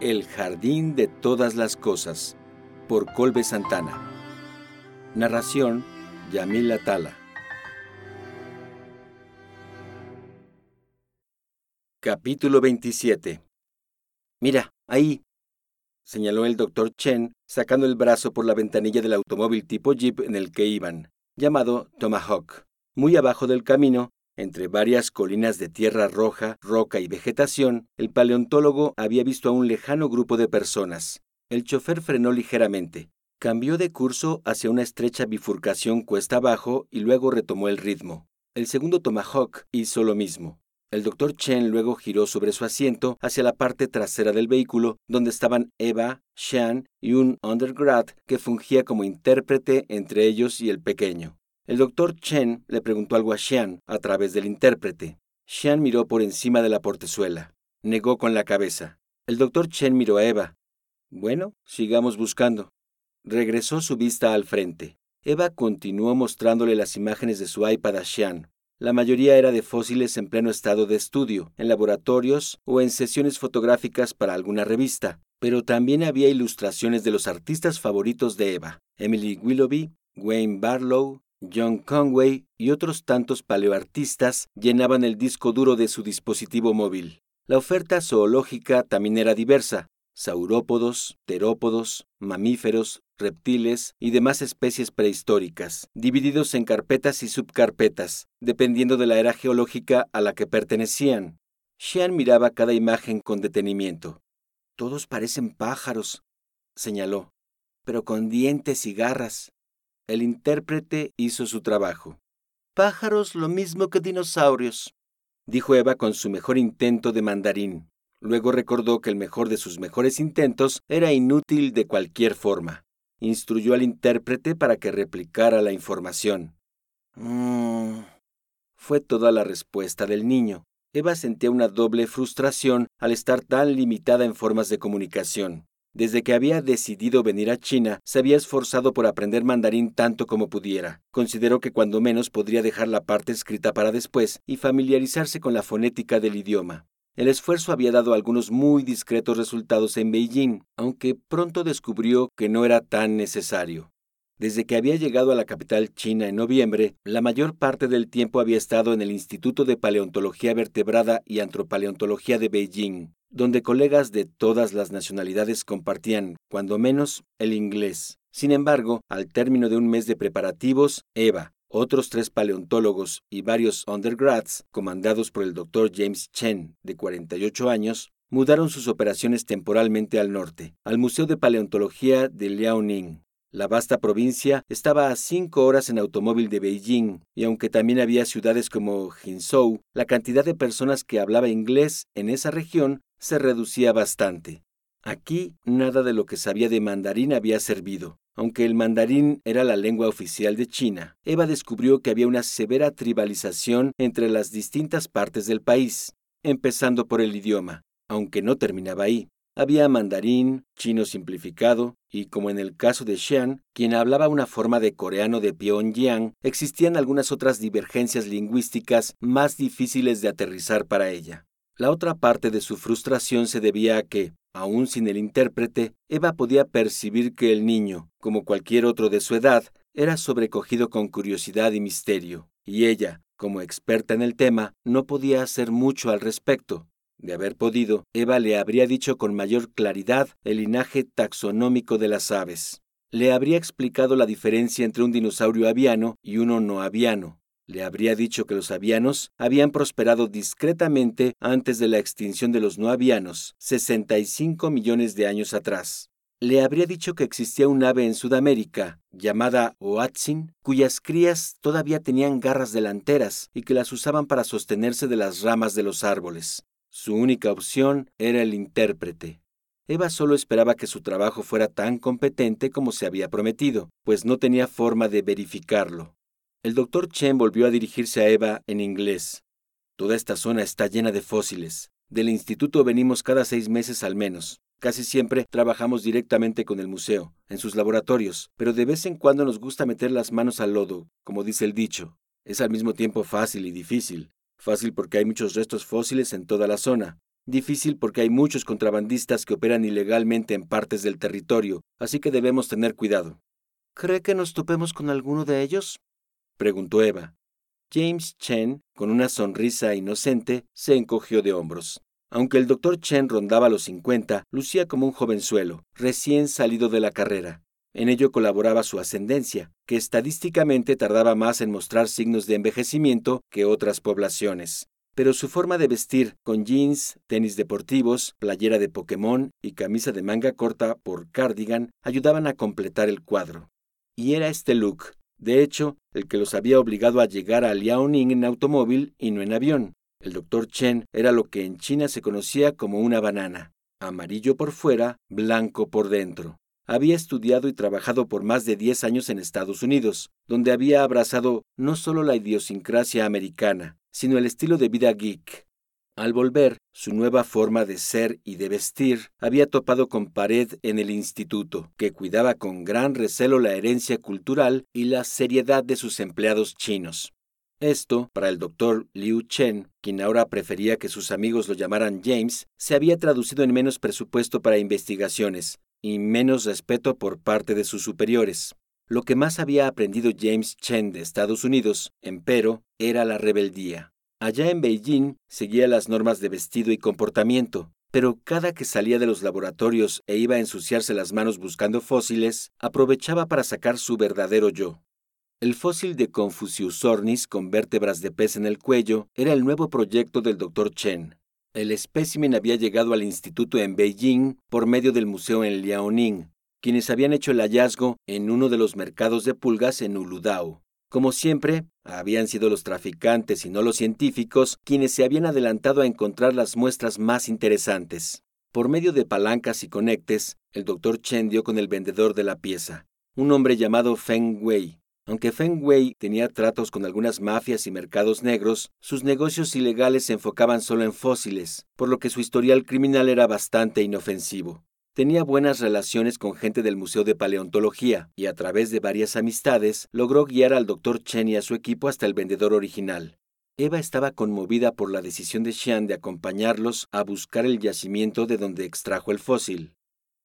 El Jardín de Todas las Cosas, por Colbe Santana. Narración, Yamil Atala. Capítulo 27. Mira, ahí, señaló el doctor Chen, sacando el brazo por la ventanilla del automóvil tipo Jeep en el que iban, llamado Tomahawk. Muy abajo del camino, entre varias colinas de tierra roja, roca y vegetación, el paleontólogo había visto a un lejano grupo de personas. El chofer frenó ligeramente, cambió de curso hacia una estrecha bifurcación cuesta abajo y luego retomó el ritmo. El segundo Tomahawk hizo lo mismo. El doctor Chen luego giró sobre su asiento hacia la parte trasera del vehículo, donde estaban Eva, Sean y un undergrad que fungía como intérprete entre ellos y el pequeño. El doctor Chen le preguntó algo a Xian a través del intérprete. Xian miró por encima de la portezuela. Negó con la cabeza. El doctor Chen miró a Eva. Bueno, sigamos buscando. Regresó su vista al frente. Eva continuó mostrándole las imágenes de su iPad a Xian. La mayoría era de fósiles en pleno estado de estudio, en laboratorios o en sesiones fotográficas para alguna revista, pero también había ilustraciones de los artistas favoritos de Eva, Emily Willoughby, Wayne Barlow, John Conway y otros tantos paleoartistas llenaban el disco duro de su dispositivo móvil. La oferta zoológica también era diversa. Saurópodos, terópodos, mamíferos, reptiles y demás especies prehistóricas, divididos en carpetas y subcarpetas, dependiendo de la era geológica a la que pertenecían. Xian miraba cada imagen con detenimiento. Todos parecen pájaros, señaló, pero con dientes y garras. El intérprete hizo su trabajo. Pájaros lo mismo que dinosaurios, dijo Eva con su mejor intento de mandarín. Luego recordó que el mejor de sus mejores intentos era inútil de cualquier forma. Instruyó al intérprete para que replicara la información. Mm. Fue toda la respuesta del niño. Eva sentía una doble frustración al estar tan limitada en formas de comunicación. Desde que había decidido venir a China, se había esforzado por aprender mandarín tanto como pudiera. Consideró que cuando menos podría dejar la parte escrita para después y familiarizarse con la fonética del idioma. El esfuerzo había dado algunos muy discretos resultados en Beijing, aunque pronto descubrió que no era tan necesario. Desde que había llegado a la capital china en noviembre, la mayor parte del tiempo había estado en el Instituto de Paleontología Vertebrada y Antropaleontología de Beijing, donde colegas de todas las nacionalidades compartían, cuando menos, el inglés. Sin embargo, al término de un mes de preparativos, Eva, otros tres paleontólogos y varios undergrads, comandados por el doctor James Chen, de 48 años, mudaron sus operaciones temporalmente al norte, al Museo de Paleontología de Liaoning. La vasta provincia estaba a cinco horas en automóvil de Beijing, y aunque también había ciudades como Jinzhou, la cantidad de personas que hablaba inglés en esa región se reducía bastante. Aquí nada de lo que sabía de mandarín había servido. Aunque el mandarín era la lengua oficial de China, Eva descubrió que había una severa tribalización entre las distintas partes del país, empezando por el idioma, aunque no terminaba ahí. Había mandarín, chino simplificado, y como en el caso de Xian, quien hablaba una forma de coreano de Pyongyang, existían algunas otras divergencias lingüísticas más difíciles de aterrizar para ella. La otra parte de su frustración se debía a que, aún sin el intérprete, Eva podía percibir que el niño, como cualquier otro de su edad, era sobrecogido con curiosidad y misterio, y ella, como experta en el tema, no podía hacer mucho al respecto. De haber podido, Eva le habría dicho con mayor claridad el linaje taxonómico de las aves. Le habría explicado la diferencia entre un dinosaurio aviano y uno no aviano, le habría dicho que los avianos habían prosperado discretamente antes de la extinción de los no avianos, 65 millones de años atrás. Le habría dicho que existía un ave en Sudamérica, llamada Oatzin, cuyas crías todavía tenían garras delanteras y que las usaban para sostenerse de las ramas de los árboles. Su única opción era el intérprete. Eva solo esperaba que su trabajo fuera tan competente como se había prometido, pues no tenía forma de verificarlo. El doctor Chen volvió a dirigirse a Eva en inglés. Toda esta zona está llena de fósiles. Del instituto venimos cada seis meses al menos. Casi siempre trabajamos directamente con el museo, en sus laboratorios, pero de vez en cuando nos gusta meter las manos al lodo, como dice el dicho. Es al mismo tiempo fácil y difícil. Fácil porque hay muchos restos fósiles en toda la zona. Difícil porque hay muchos contrabandistas que operan ilegalmente en partes del territorio, así que debemos tener cuidado. ¿Cree que nos topemos con alguno de ellos? preguntó Eva. James Chen, con una sonrisa inocente, se encogió de hombros. Aunque el doctor Chen rondaba los 50, lucía como un jovenzuelo, recién salido de la carrera. En ello colaboraba su ascendencia, que estadísticamente tardaba más en mostrar signos de envejecimiento que otras poblaciones. Pero su forma de vestir, con jeans, tenis deportivos, playera de Pokémon y camisa de manga corta por cardigan, ayudaban a completar el cuadro. Y era este look, de hecho, el que los había obligado a llegar a Liaoning en automóvil y no en avión. El doctor Chen era lo que en China se conocía como una banana, amarillo por fuera, blanco por dentro. Había estudiado y trabajado por más de 10 años en Estados Unidos, donde había abrazado no solo la idiosincrasia americana, sino el estilo de vida geek. Al volver, su nueva forma de ser y de vestir había topado con pared en el instituto, que cuidaba con gran recelo la herencia cultural y la seriedad de sus empleados chinos. Esto, para el doctor Liu Chen, quien ahora prefería que sus amigos lo llamaran James, se había traducido en menos presupuesto para investigaciones, y menos respeto por parte de sus superiores. Lo que más había aprendido James Chen de Estados Unidos, empero, era la rebeldía. Allá en Beijing seguía las normas de vestido y comportamiento, pero cada que salía de los laboratorios e iba a ensuciarse las manos buscando fósiles, aprovechaba para sacar su verdadero yo. El fósil de Confucius ornis con vértebras de pez en el cuello era el nuevo proyecto del Dr. Chen. El espécimen había llegado al instituto en Beijing por medio del museo en Liaoning, quienes habían hecho el hallazgo en uno de los mercados de pulgas en Uludao. Como siempre, habían sido los traficantes y no los científicos quienes se habían adelantado a encontrar las muestras más interesantes. Por medio de palancas y conectes, el doctor Chen dio con el vendedor de la pieza, un hombre llamado Feng Wei, aunque Feng Wei tenía tratos con algunas mafias y mercados negros, sus negocios ilegales se enfocaban solo en fósiles, por lo que su historial criminal era bastante inofensivo. Tenía buenas relaciones con gente del Museo de Paleontología y a través de varias amistades logró guiar al Dr. Chen y a su equipo hasta el vendedor original. Eva estaba conmovida por la decisión de Xian de acompañarlos a buscar el yacimiento de donde extrajo el fósil.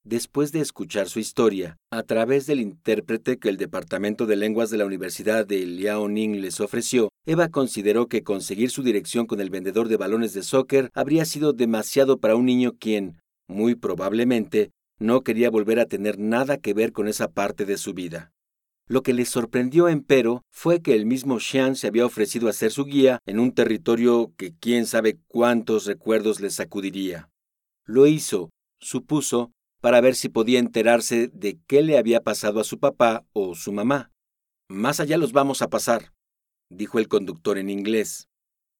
Después de escuchar su historia, a través del intérprete que el Departamento de Lenguas de la Universidad de Liaoning les ofreció, Eva consideró que conseguir su dirección con el vendedor de balones de soccer habría sido demasiado para un niño quien, muy probablemente, no quería volver a tener nada que ver con esa parte de su vida. Lo que le sorprendió, empero, fue que el mismo Xian se había ofrecido a ser su guía en un territorio que quién sabe cuántos recuerdos le sacudiría. Lo hizo, supuso, para ver si podía enterarse de qué le había pasado a su papá o su mamá. Más allá los vamos a pasar, dijo el conductor en inglés.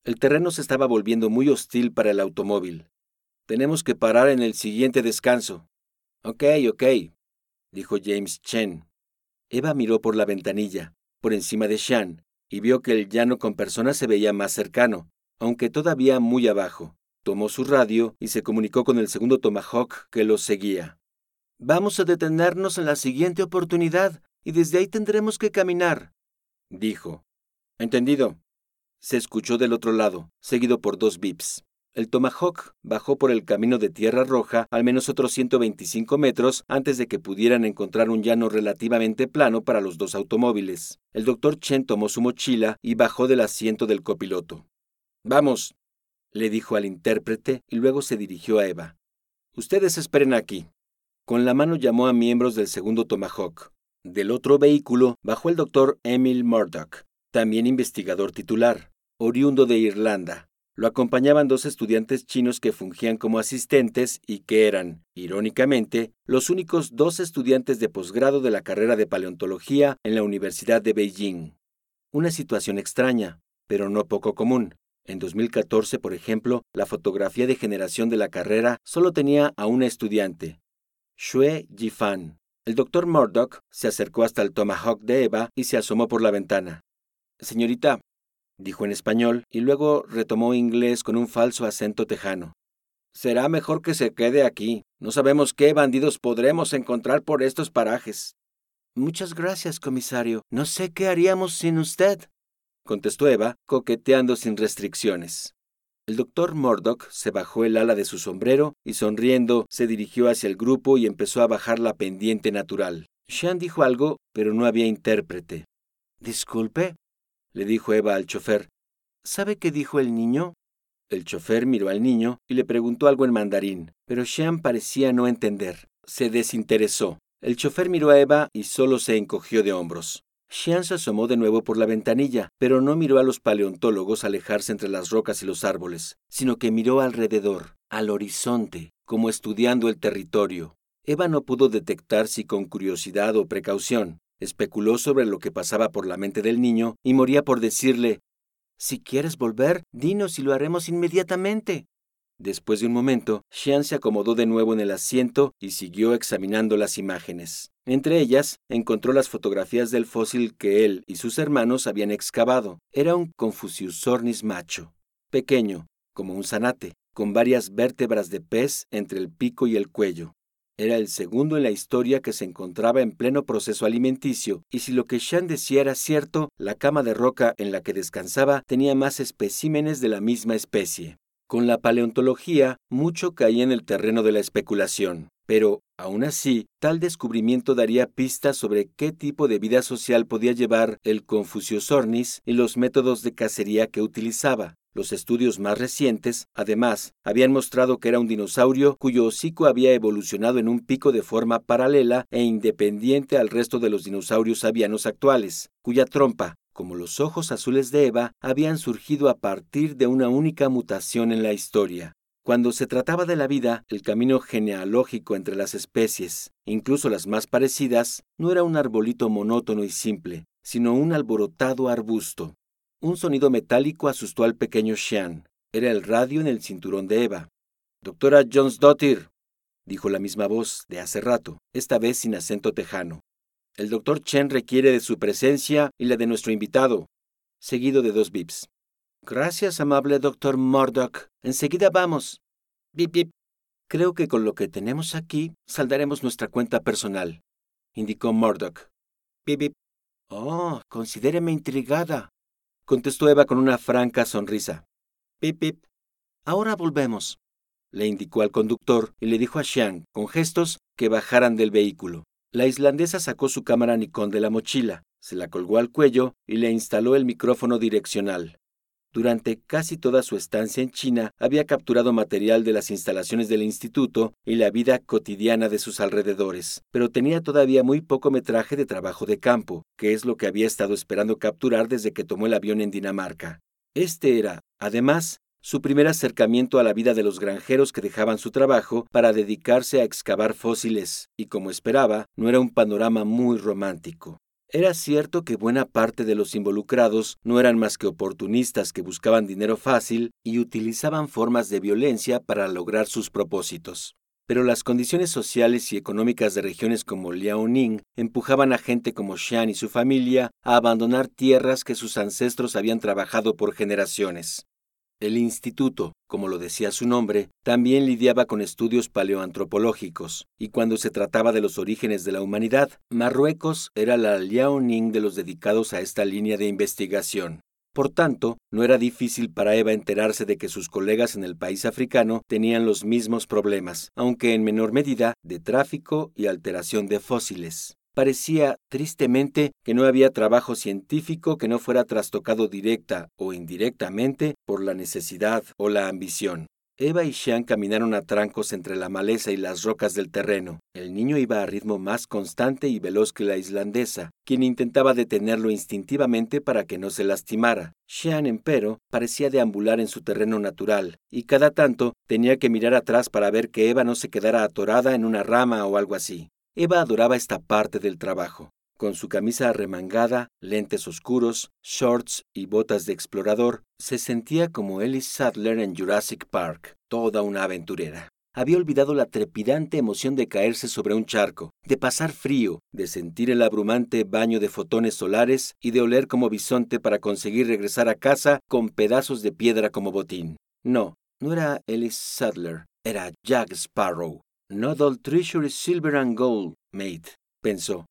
El terreno se estaba volviendo muy hostil para el automóvil. Tenemos que parar en el siguiente descanso. Ok, ok, dijo James Chen. Eva miró por la ventanilla, por encima de Shan, y vio que el llano con personas se veía más cercano, aunque todavía muy abajo. Tomó su radio y se comunicó con el segundo Tomahawk que los seguía. Vamos a detenernos en la siguiente oportunidad y desde ahí tendremos que caminar, dijo. Entendido. Se escuchó del otro lado, seguido por dos bips. El Tomahawk bajó por el camino de tierra roja al menos otros 125 metros antes de que pudieran encontrar un llano relativamente plano para los dos automóviles. El doctor Chen tomó su mochila y bajó del asiento del copiloto. Vamos, le dijo al intérprete y luego se dirigió a Eva. Ustedes esperen aquí. Con la mano llamó a miembros del segundo Tomahawk. Del otro vehículo bajó el doctor Emil Murdoch, también investigador titular, oriundo de Irlanda. Lo acompañaban dos estudiantes chinos que fungían como asistentes y que eran, irónicamente, los únicos dos estudiantes de posgrado de la carrera de paleontología en la Universidad de Beijing. Una situación extraña, pero no poco común, en 2014, por ejemplo, la fotografía de generación de la carrera solo tenía a una estudiante, Xue Jifan. El doctor Murdoch se acercó hasta el Tomahawk de Eva y se asomó por la ventana. Señorita, dijo en español y luego retomó inglés con un falso acento tejano. Será mejor que se quede aquí. No sabemos qué bandidos podremos encontrar por estos parajes. Muchas gracias, comisario. No sé qué haríamos sin usted contestó Eva, coqueteando sin restricciones. El doctor Murdoch se bajó el ala de su sombrero y sonriendo se dirigió hacia el grupo y empezó a bajar la pendiente natural. Sean dijo algo, pero no había intérprete. Disculpe, le dijo Eva al chofer. ¿Sabe qué dijo el niño? El chofer miró al niño y le preguntó algo en mandarín, pero Sean parecía no entender. Se desinteresó. El chofer miró a Eva y solo se encogió de hombros. Xian se asomó de nuevo por la ventanilla, pero no miró a los paleontólogos alejarse entre las rocas y los árboles, sino que miró alrededor, al horizonte, como estudiando el territorio. Eva no pudo detectar si con curiosidad o precaución. Especuló sobre lo que pasaba por la mente del niño y moría por decirle, Si quieres volver, dinos y lo haremos inmediatamente. Después de un momento, Xian se acomodó de nuevo en el asiento y siguió examinando las imágenes. Entre ellas, encontró las fotografías del fósil que él y sus hermanos habían excavado. Era un Confuciusornis macho, pequeño, como un zanate, con varias vértebras de pez entre el pico y el cuello. Era el segundo en la historia que se encontraba en pleno proceso alimenticio, y si lo que Shan decía era cierto, la cama de roca en la que descansaba tenía más especímenes de la misma especie. Con la paleontología, mucho caía en el terreno de la especulación, pero, aún así, tal descubrimiento daría pistas sobre qué tipo de vida social podía llevar el Confuciosornis y los métodos de cacería que utilizaba. Los estudios más recientes, además, habían mostrado que era un dinosaurio cuyo hocico había evolucionado en un pico de forma paralela e independiente al resto de los dinosaurios avianos actuales, cuya trompa, como los ojos azules de Eva, habían surgido a partir de una única mutación en la historia. Cuando se trataba de la vida, el camino genealógico entre las especies, incluso las más parecidas, no era un arbolito monótono y simple, sino un alborotado arbusto. Un sonido metálico asustó al pequeño Sean. Era el radio en el cinturón de Eva. Doctora Jones Dottir, dijo la misma voz de hace rato, esta vez sin acento tejano. El doctor Chen requiere de su presencia y la de nuestro invitado, seguido de dos bips. Gracias, amable doctor Murdoch. Enseguida vamos. Bip, bip. Creo que con lo que tenemos aquí saldaremos nuestra cuenta personal, indicó Murdoch. Bip, bip. Oh, considéreme intrigada, contestó Eva con una franca sonrisa. Pip, pip. Ahora volvemos, le indicó al conductor y le dijo a Xiang, con gestos, que bajaran del vehículo. La islandesa sacó su cámara Nikon de la mochila, se la colgó al cuello y le instaló el micrófono direccional. Durante casi toda su estancia en China había capturado material de las instalaciones del instituto y la vida cotidiana de sus alrededores, pero tenía todavía muy poco metraje de trabajo de campo, que es lo que había estado esperando capturar desde que tomó el avión en Dinamarca. Este era, además, su primer acercamiento a la vida de los granjeros que dejaban su trabajo para dedicarse a excavar fósiles, y como esperaba, no era un panorama muy romántico. Era cierto que buena parte de los involucrados no eran más que oportunistas que buscaban dinero fácil y utilizaban formas de violencia para lograr sus propósitos. Pero las condiciones sociales y económicas de regiones como Liaoning empujaban a gente como Xian y su familia a abandonar tierras que sus ancestros habían trabajado por generaciones. El instituto, como lo decía su nombre, también lidiaba con estudios paleoantropológicos, y cuando se trataba de los orígenes de la humanidad, Marruecos era la Liaoning de los dedicados a esta línea de investigación. Por tanto, no era difícil para Eva enterarse de que sus colegas en el país africano tenían los mismos problemas, aunque en menor medida, de tráfico y alteración de fósiles parecía tristemente que no había trabajo científico que no fuera trastocado directa o indirectamente por la necesidad o la ambición. Eva y Sean caminaron a trancos entre la maleza y las rocas del terreno. El niño iba a ritmo más constante y veloz que la islandesa, quien intentaba detenerlo instintivamente para que no se lastimara. Sean, empero, parecía deambular en su terreno natural, y cada tanto tenía que mirar atrás para ver que Eva no se quedara atorada en una rama o algo así. Eva adoraba esta parte del trabajo. Con su camisa arremangada, lentes oscuros, shorts y botas de explorador, se sentía como Ellis Sadler en Jurassic Park, toda una aventurera. Había olvidado la trepidante emoción de caerse sobre un charco, de pasar frío, de sentir el abrumante baño de fotones solares y de oler como bisonte para conseguir regresar a casa con pedazos de piedra como botín. No, no era Ellis Sadler, era Jack Sparrow, Not all treasure silver and gold, mate, pensó.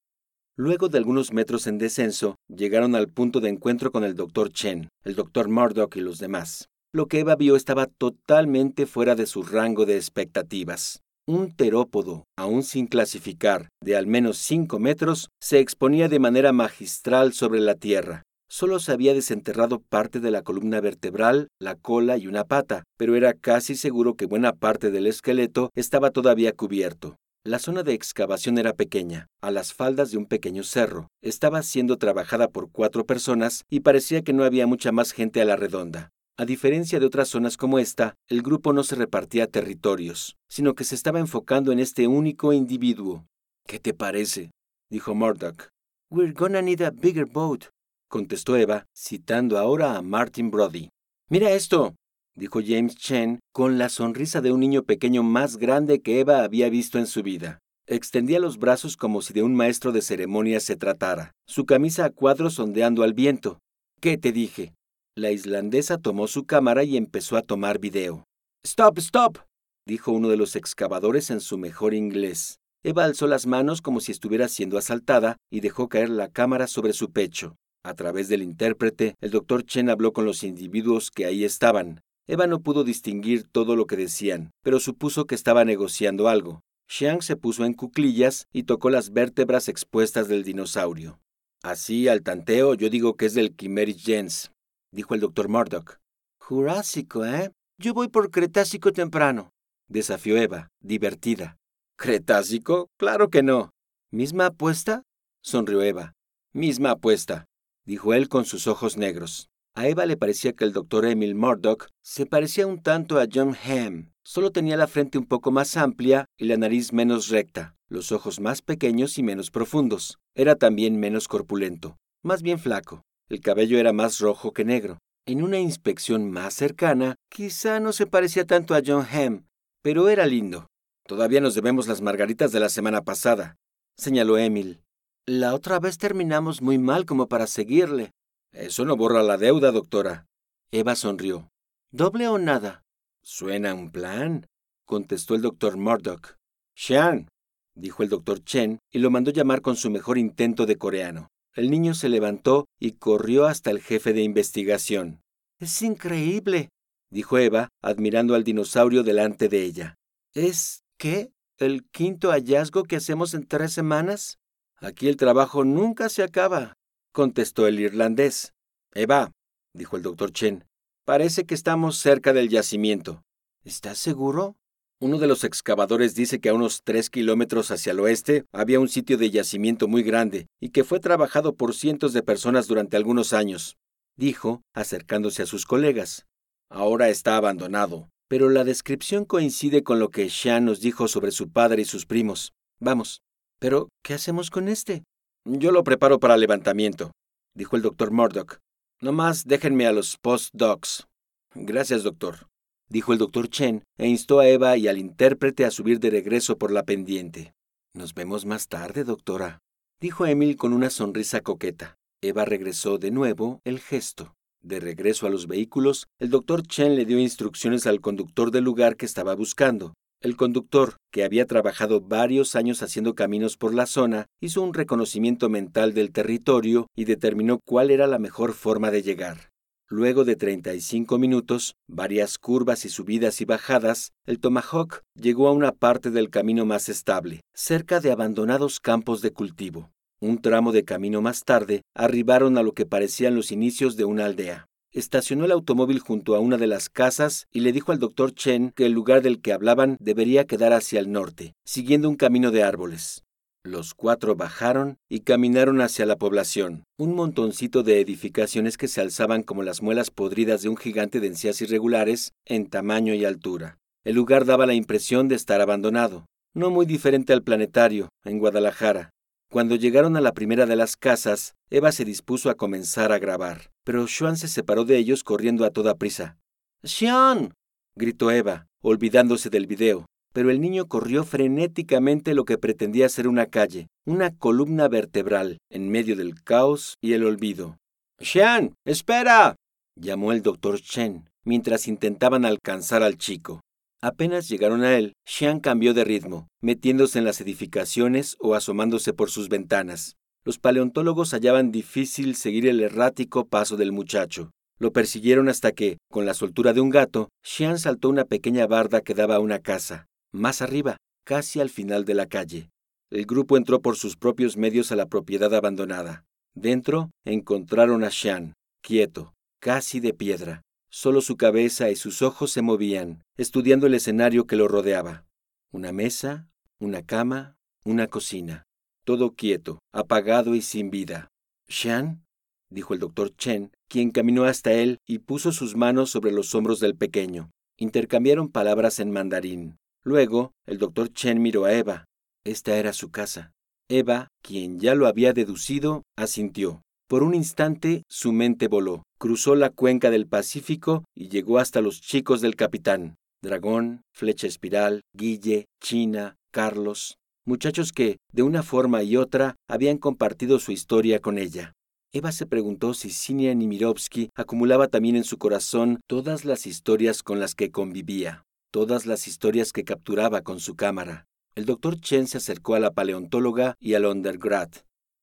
Luego de algunos metros en descenso, llegaron al punto de encuentro con el doctor Chen, el doctor Murdoch y los demás. lo que Eva vio estaba totalmente fuera de su rango de expectativas. Un terópodo, aún sin clasificar, de al menos 5 metros, se exponía de manera magistral sobre la tierra. Solo se había desenterrado parte de la columna vertebral, la cola y una pata, pero era casi seguro que buena parte del esqueleto estaba todavía cubierto. La zona de excavación era pequeña, a las faldas de un pequeño cerro. Estaba siendo trabajada por cuatro personas y parecía que no había mucha más gente a la redonda. A diferencia de otras zonas como esta, el grupo no se repartía territorios, sino que se estaba enfocando en este único individuo. ¿Qué te parece? dijo Murdoch. We're gonna need a bigger boat, contestó Eva, citando ahora a Martin Brody. Mira esto, dijo James Chen con la sonrisa de un niño pequeño más grande que Eva había visto en su vida. Extendía los brazos como si de un maestro de ceremonias se tratara, su camisa a cuadros ondeando al viento. ¿Qué te dije? La islandesa tomó su cámara y empezó a tomar video. Stop, stop, dijo uno de los excavadores en su mejor inglés. Eva alzó las manos como si estuviera siendo asaltada y dejó caer la cámara sobre su pecho. A través del intérprete, el doctor Chen habló con los individuos que ahí estaban. Eva no pudo distinguir todo lo que decían, pero supuso que estaba negociando algo. Xiang se puso en cuclillas y tocó las vértebras expuestas del dinosaurio. Así, al tanteo, yo digo que es del Chimeris gens, dijo el doctor Murdoch. Jurásico, ¿eh? Yo voy por Cretácico temprano, desafió Eva, divertida. ¿Cretácico? Claro que no. ¿Misma apuesta? sonrió Eva. Misma apuesta, dijo él con sus ojos negros. A Eva le parecía que el doctor Emil Murdoch se parecía un tanto a John Hamm. Solo tenía la frente un poco más amplia y la nariz menos recta, los ojos más pequeños y menos profundos. Era también menos corpulento, más bien flaco. El cabello era más rojo que negro. En una inspección más cercana, quizá no se parecía tanto a John Hamm, pero era lindo. Todavía nos debemos las margaritas de la semana pasada, señaló Emil. La otra vez terminamos muy mal como para seguirle. Eso no borra la deuda, doctora. Eva sonrió. ¿Doble o nada? Suena un plan, contestó el doctor Murdoch. Xian, dijo el doctor Chen y lo mandó llamar con su mejor intento de coreano. El niño se levantó y corrió hasta el jefe de investigación. Es increíble, dijo Eva, admirando al dinosaurio delante de ella. ¿Es qué? ¿El quinto hallazgo que hacemos en tres semanas? Aquí el trabajo nunca se acaba, contestó el irlandés. Eva, dijo el doctor Chen, parece que estamos cerca del yacimiento. ¿Estás seguro? Uno de los excavadores dice que a unos tres kilómetros hacia el oeste había un sitio de yacimiento muy grande y que fue trabajado por cientos de personas durante algunos años, dijo, acercándose a sus colegas. Ahora está abandonado, pero la descripción coincide con lo que Shan nos dijo sobre su padre y sus primos. Vamos. Pero, ¿qué hacemos con este? Yo lo preparo para levantamiento, dijo el doctor Murdoch. No más déjenme a los postdocs. Gracias, doctor dijo el doctor Chen, e instó a Eva y al intérprete a subir de regreso por la pendiente. Nos vemos más tarde, doctora, dijo Emil con una sonrisa coqueta. Eva regresó de nuevo el gesto. De regreso a los vehículos, el doctor Chen le dio instrucciones al conductor del lugar que estaba buscando. El conductor, que había trabajado varios años haciendo caminos por la zona, hizo un reconocimiento mental del territorio y determinó cuál era la mejor forma de llegar. Luego de 35 minutos, varias curvas y subidas y bajadas, el Tomahawk llegó a una parte del camino más estable, cerca de abandonados campos de cultivo. Un tramo de camino más tarde, arribaron a lo que parecían los inicios de una aldea. Estacionó el automóvil junto a una de las casas y le dijo al doctor Chen que el lugar del que hablaban debería quedar hacia el norte, siguiendo un camino de árboles. Los cuatro bajaron y caminaron hacia la población, un montoncito de edificaciones que se alzaban como las muelas podridas de un gigante de encías irregulares en tamaño y altura. El lugar daba la impresión de estar abandonado, no muy diferente al planetario, en Guadalajara. Cuando llegaron a la primera de las casas, Eva se dispuso a comenzar a grabar, pero Xuan se separó de ellos corriendo a toda prisa. ¡Xian! gritó Eva, olvidándose del video pero el niño corrió frenéticamente lo que pretendía ser una calle, una columna vertebral, en medio del caos y el olvido. ¡Xian! ¡Espera! llamó el doctor Chen, mientras intentaban alcanzar al chico. Apenas llegaron a él, Xian cambió de ritmo, metiéndose en las edificaciones o asomándose por sus ventanas. Los paleontólogos hallaban difícil seguir el errático paso del muchacho. Lo persiguieron hasta que, con la soltura de un gato, Xian saltó una pequeña barda que daba a una casa, más arriba, casi al final de la calle. El grupo entró por sus propios medios a la propiedad abandonada. Dentro encontraron a Xian, quieto, casi de piedra. Solo su cabeza y sus ojos se movían, estudiando el escenario que lo rodeaba. Una mesa, una cama, una cocina. Todo quieto, apagado y sin vida. Xian, dijo el doctor Chen, quien caminó hasta él y puso sus manos sobre los hombros del pequeño. Intercambiaron palabras en mandarín. Luego, el doctor Chen miró a Eva. Esta era su casa. Eva, quien ya lo había deducido, asintió. Por un instante su mente voló, cruzó la cuenca del Pacífico y llegó hasta los chicos del capitán. Dragón, Flecha Espiral, Guille, China, Carlos, muchachos que, de una forma y otra, habían compartido su historia con ella. Eva se preguntó si Sinia Nimirovsky acumulaba también en su corazón todas las historias con las que convivía, todas las historias que capturaba con su cámara. El doctor Chen se acercó a la paleontóloga y al undergrad.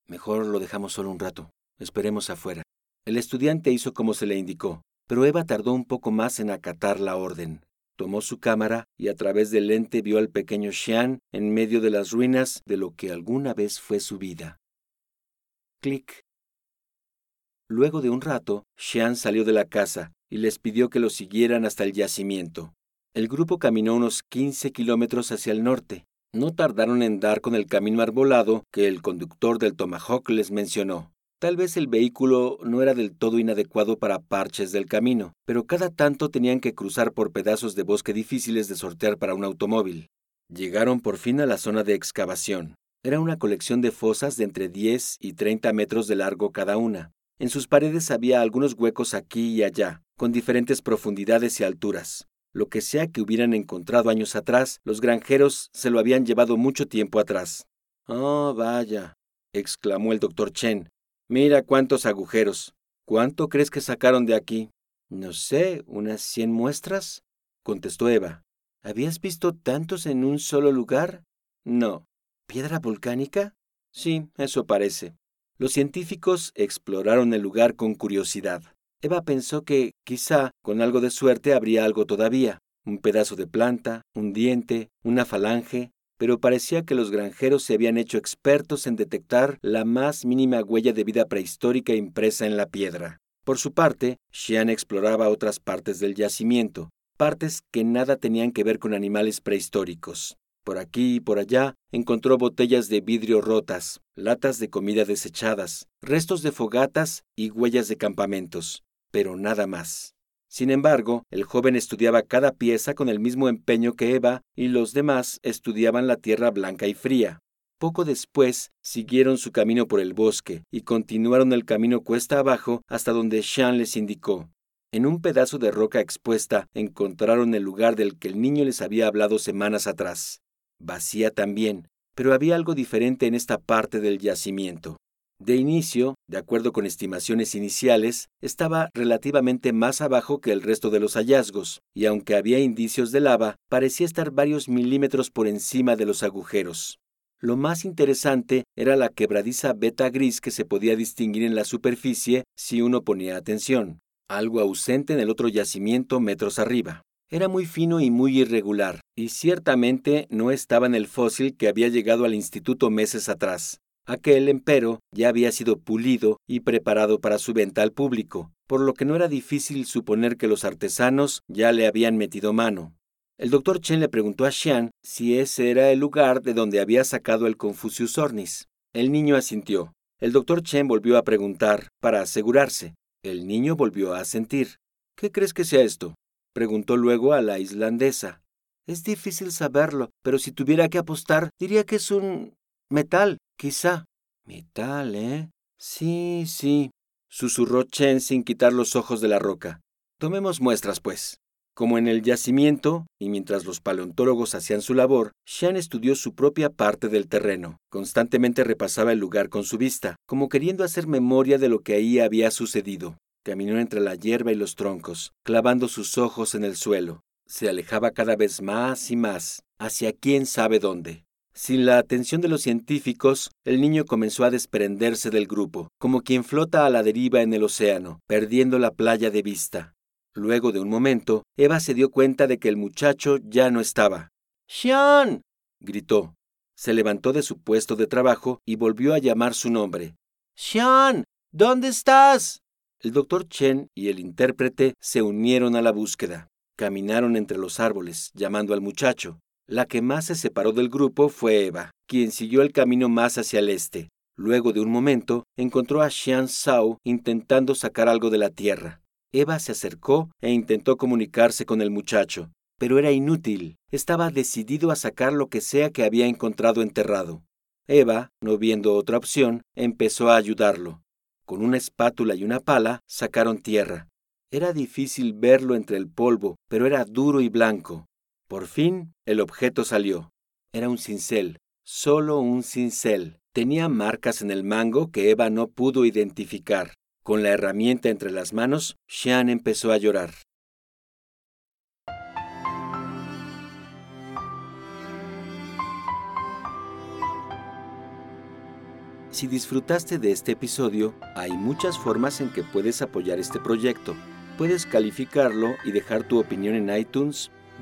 Mejor lo dejamos solo un rato. Esperemos afuera. El estudiante hizo como se le indicó, pero Eva tardó un poco más en acatar la orden. Tomó su cámara y a través del lente vio al pequeño Xian en medio de las ruinas de lo que alguna vez fue su vida. Clic. Luego de un rato, Xian salió de la casa y les pidió que lo siguieran hasta el yacimiento. El grupo caminó unos 15 kilómetros hacia el norte. No tardaron en dar con el camino arbolado que el conductor del Tomahawk les mencionó. Tal vez el vehículo no era del todo inadecuado para parches del camino, pero cada tanto tenían que cruzar por pedazos de bosque difíciles de sortear para un automóvil. Llegaron por fin a la zona de excavación. Era una colección de fosas de entre 10 y 30 metros de largo cada una. En sus paredes había algunos huecos aquí y allá, con diferentes profundidades y alturas. Lo que sea que hubieran encontrado años atrás, los granjeros se lo habían llevado mucho tiempo atrás. Oh, vaya, exclamó el doctor Chen, Mira cuántos agujeros. ¿Cuánto crees que sacaron de aquí? No sé, unas cien muestras, contestó Eva. ¿Habías visto tantos en un solo lugar? No. ¿Piedra volcánica? Sí, eso parece. Los científicos exploraron el lugar con curiosidad. Eva pensó que, quizá, con algo de suerte habría algo todavía. Un pedazo de planta, un diente, una falange, pero parecía que los granjeros se habían hecho expertos en detectar la más mínima huella de vida prehistórica impresa en la piedra. Por su parte, Xian exploraba otras partes del yacimiento, partes que nada tenían que ver con animales prehistóricos. Por aquí y por allá encontró botellas de vidrio rotas, latas de comida desechadas, restos de fogatas y huellas de campamentos, pero nada más. Sin embargo, el joven estudiaba cada pieza con el mismo empeño que Eva y los demás estudiaban la tierra blanca y fría. Poco después siguieron su camino por el bosque y continuaron el camino cuesta abajo hasta donde Sean les indicó. En un pedazo de roca expuesta encontraron el lugar del que el niño les había hablado semanas atrás. Vacía también, pero había algo diferente en esta parte del yacimiento. De inicio, de acuerdo con estimaciones iniciales, estaba relativamente más abajo que el resto de los hallazgos, y aunque había indicios de lava, parecía estar varios milímetros por encima de los agujeros. Lo más interesante era la quebradiza beta gris que se podía distinguir en la superficie si uno ponía atención, algo ausente en el otro yacimiento metros arriba. Era muy fino y muy irregular, y ciertamente no estaba en el fósil que había llegado al instituto meses atrás. Aquel, empero, ya había sido pulido y preparado para su venta al público, por lo que no era difícil suponer que los artesanos ya le habían metido mano. El doctor Chen le preguntó a Xian si ese era el lugar de donde había sacado el Confucius Ornis. El niño asintió. El doctor Chen volvió a preguntar, para asegurarse. El niño volvió a asentir. ¿Qué crees que sea esto? preguntó luego a la islandesa. Es difícil saberlo, pero si tuviera que apostar, diría que es un metal. Quizá. Metal, ¿eh? Sí, sí, susurró Chen sin quitar los ojos de la roca. Tomemos muestras, pues. Como en el yacimiento, y mientras los paleontólogos hacían su labor, Shan estudió su propia parte del terreno. Constantemente repasaba el lugar con su vista, como queriendo hacer memoria de lo que ahí había sucedido. Caminó entre la hierba y los troncos, clavando sus ojos en el suelo. Se alejaba cada vez más y más, hacia quién sabe dónde. Sin la atención de los científicos, el niño comenzó a desprenderse del grupo, como quien flota a la deriva en el océano, perdiendo la playa de vista. Luego de un momento, Eva se dio cuenta de que el muchacho ya no estaba. ¡Sean! gritó. Se levantó de su puesto de trabajo y volvió a llamar su nombre. ¡Sean! ¿Dónde estás? El doctor Chen y el intérprete se unieron a la búsqueda. Caminaron entre los árboles, llamando al muchacho. La que más se separó del grupo fue Eva, quien siguió el camino más hacia el este. Luego de un momento, encontró a Xian Sao intentando sacar algo de la tierra. Eva se acercó e intentó comunicarse con el muchacho, pero era inútil. Estaba decidido a sacar lo que sea que había encontrado enterrado. Eva, no viendo otra opción, empezó a ayudarlo. Con una espátula y una pala sacaron tierra. Era difícil verlo entre el polvo, pero era duro y blanco. Por fin, el objeto salió. Era un cincel, solo un cincel. Tenía marcas en el mango que Eva no pudo identificar. Con la herramienta entre las manos, Xian empezó a llorar. Si disfrutaste de este episodio, hay muchas formas en que puedes apoyar este proyecto. Puedes calificarlo y dejar tu opinión en iTunes,